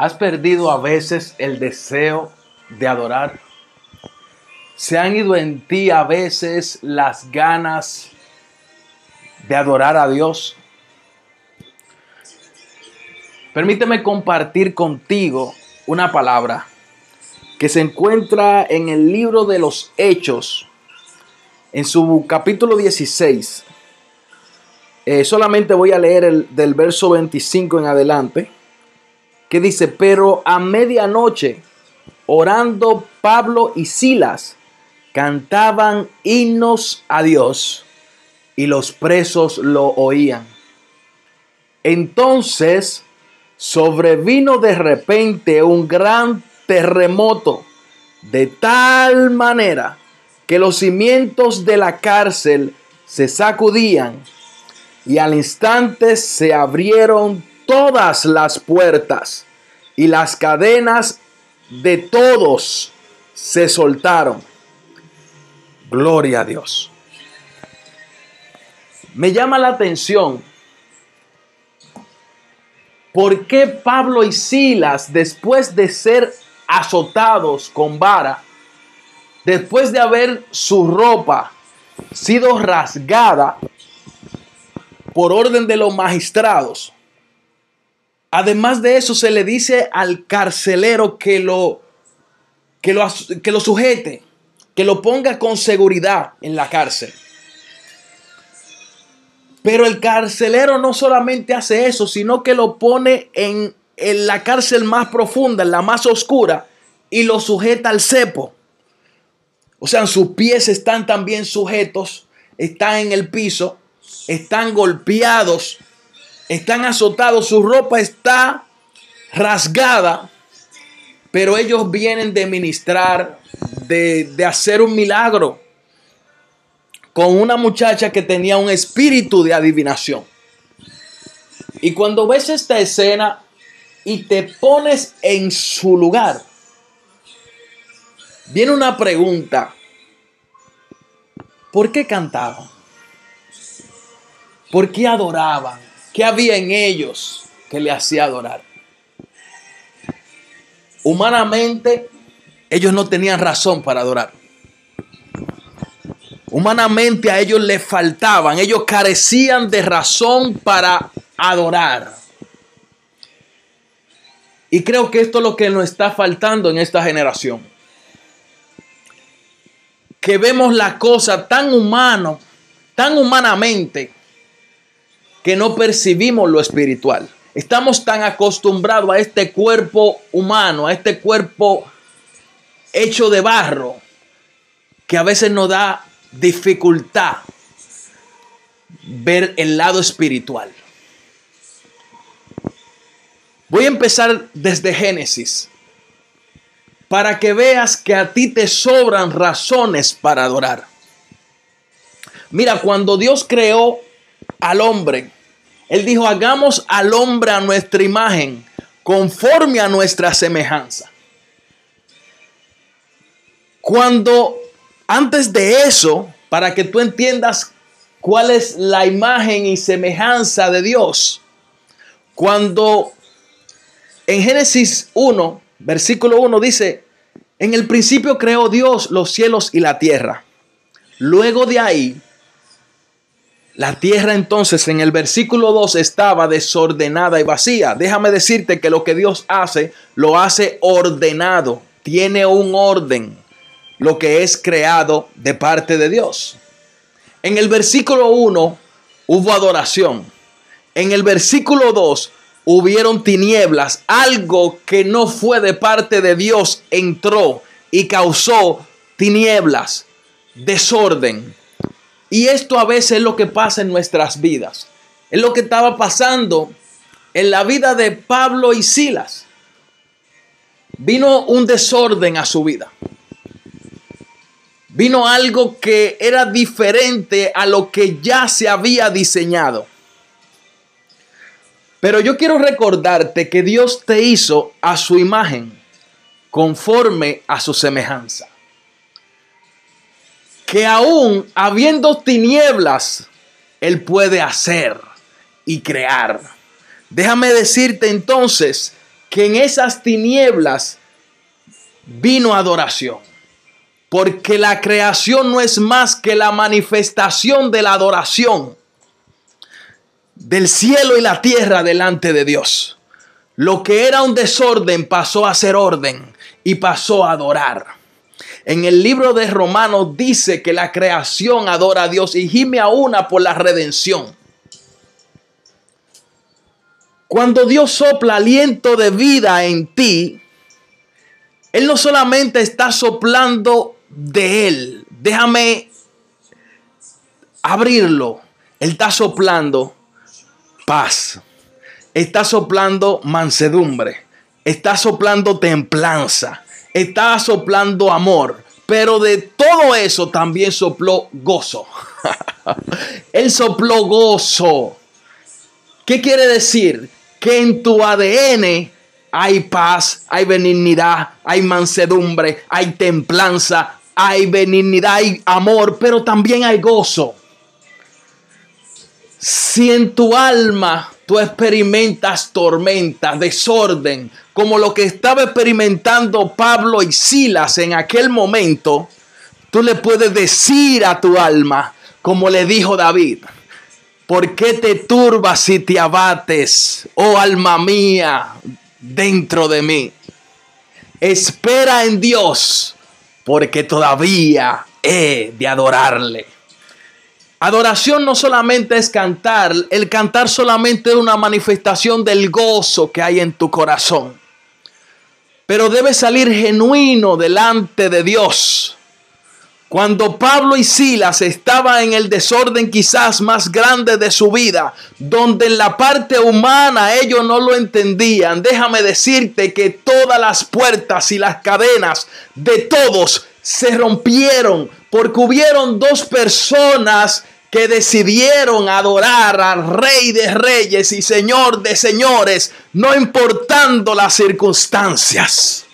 ¿Has perdido a veces el deseo de adorar? ¿Se han ido en ti a veces las ganas de adorar a Dios? Permíteme compartir contigo una palabra que se encuentra en el libro de los Hechos, en su capítulo 16. Eh, solamente voy a leer el, del verso 25 en adelante que dice, pero a medianoche, orando Pablo y Silas, cantaban himnos a Dios y los presos lo oían. Entonces sobrevino de repente un gran terremoto, de tal manera que los cimientos de la cárcel se sacudían y al instante se abrieron todas las puertas y las cadenas de todos se soltaron. Gloria a Dios. Me llama la atención por qué Pablo y Silas, después de ser azotados con vara, después de haber su ropa sido rasgada por orden de los magistrados, Además de eso, se le dice al carcelero que lo, que lo, que lo sujete, que lo ponga con seguridad en la cárcel. Pero el carcelero no solamente hace eso, sino que lo pone en, en la cárcel más profunda, en la más oscura, y lo sujeta al cepo. O sea, sus pies están también sujetos, están en el piso, están golpeados están azotados, su ropa está rasgada, pero ellos vienen de ministrar, de, de hacer un milagro con una muchacha que tenía un espíritu de adivinación. Y cuando ves esta escena y te pones en su lugar, viene una pregunta. ¿Por qué cantaban? ¿Por qué adoraban? ¿Qué había en ellos que le hacía adorar? Humanamente, ellos no tenían razón para adorar. Humanamente a ellos les faltaban, ellos carecían de razón para adorar. Y creo que esto es lo que nos está faltando en esta generación. Que vemos la cosa tan humano, tan humanamente, que no percibimos lo espiritual. Estamos tan acostumbrados a este cuerpo humano, a este cuerpo hecho de barro, que a veces nos da dificultad ver el lado espiritual. Voy a empezar desde Génesis para que veas que a ti te sobran razones para adorar. Mira, cuando Dios creó al hombre. Él dijo, hagamos al hombre a nuestra imagen, conforme a nuestra semejanza. Cuando, antes de eso, para que tú entiendas cuál es la imagen y semejanza de Dios, cuando en Génesis 1, versículo 1 dice, en el principio creó Dios los cielos y la tierra. Luego de ahí, la tierra entonces en el versículo 2 estaba desordenada y vacía. Déjame decirte que lo que Dios hace, lo hace ordenado. Tiene un orden lo que es creado de parte de Dios. En el versículo 1 hubo adoración. En el versículo 2 hubieron tinieblas. Algo que no fue de parte de Dios entró y causó tinieblas, desorden. Y esto a veces es lo que pasa en nuestras vidas. Es lo que estaba pasando en la vida de Pablo y Silas. Vino un desorden a su vida. Vino algo que era diferente a lo que ya se había diseñado. Pero yo quiero recordarte que Dios te hizo a su imagen, conforme a su semejanza que aún habiendo tinieblas, Él puede hacer y crear. Déjame decirte entonces que en esas tinieblas vino adoración. Porque la creación no es más que la manifestación de la adoración del cielo y la tierra delante de Dios. Lo que era un desorden pasó a ser orden y pasó a adorar. En el libro de Romanos dice que la creación adora a Dios y gime a una por la redención. Cuando Dios sopla aliento de vida en ti, Él no solamente está soplando de Él, déjame abrirlo, Él está soplando paz, está soplando mansedumbre, está soplando templanza, está soplando amor, pero de todo eso también sopló gozo. Él sopló gozo. ¿Qué quiere decir? Que en tu ADN hay paz, hay benignidad, hay mansedumbre, hay templanza, hay benignidad, hay amor, pero también hay gozo. Si en tu alma tú experimentas tormenta, desorden, como lo que estaba experimentando Pablo y Silas en aquel momento, tú le puedes decir a tu alma, como le dijo David, ¿por qué te turbas y te abates, oh alma mía, dentro de mí? Espera en Dios, porque todavía he de adorarle. Adoración no solamente es cantar, el cantar solamente es una manifestación del gozo que hay en tu corazón, pero debe salir genuino delante de Dios. Cuando Pablo y Silas estaban en el desorden quizás más grande de su vida, donde en la parte humana ellos no lo entendían, déjame decirte que todas las puertas y las cadenas de todos se rompieron porque hubieron dos personas que decidieron adorar al Rey de Reyes y Señor de Señores, no importando las circunstancias.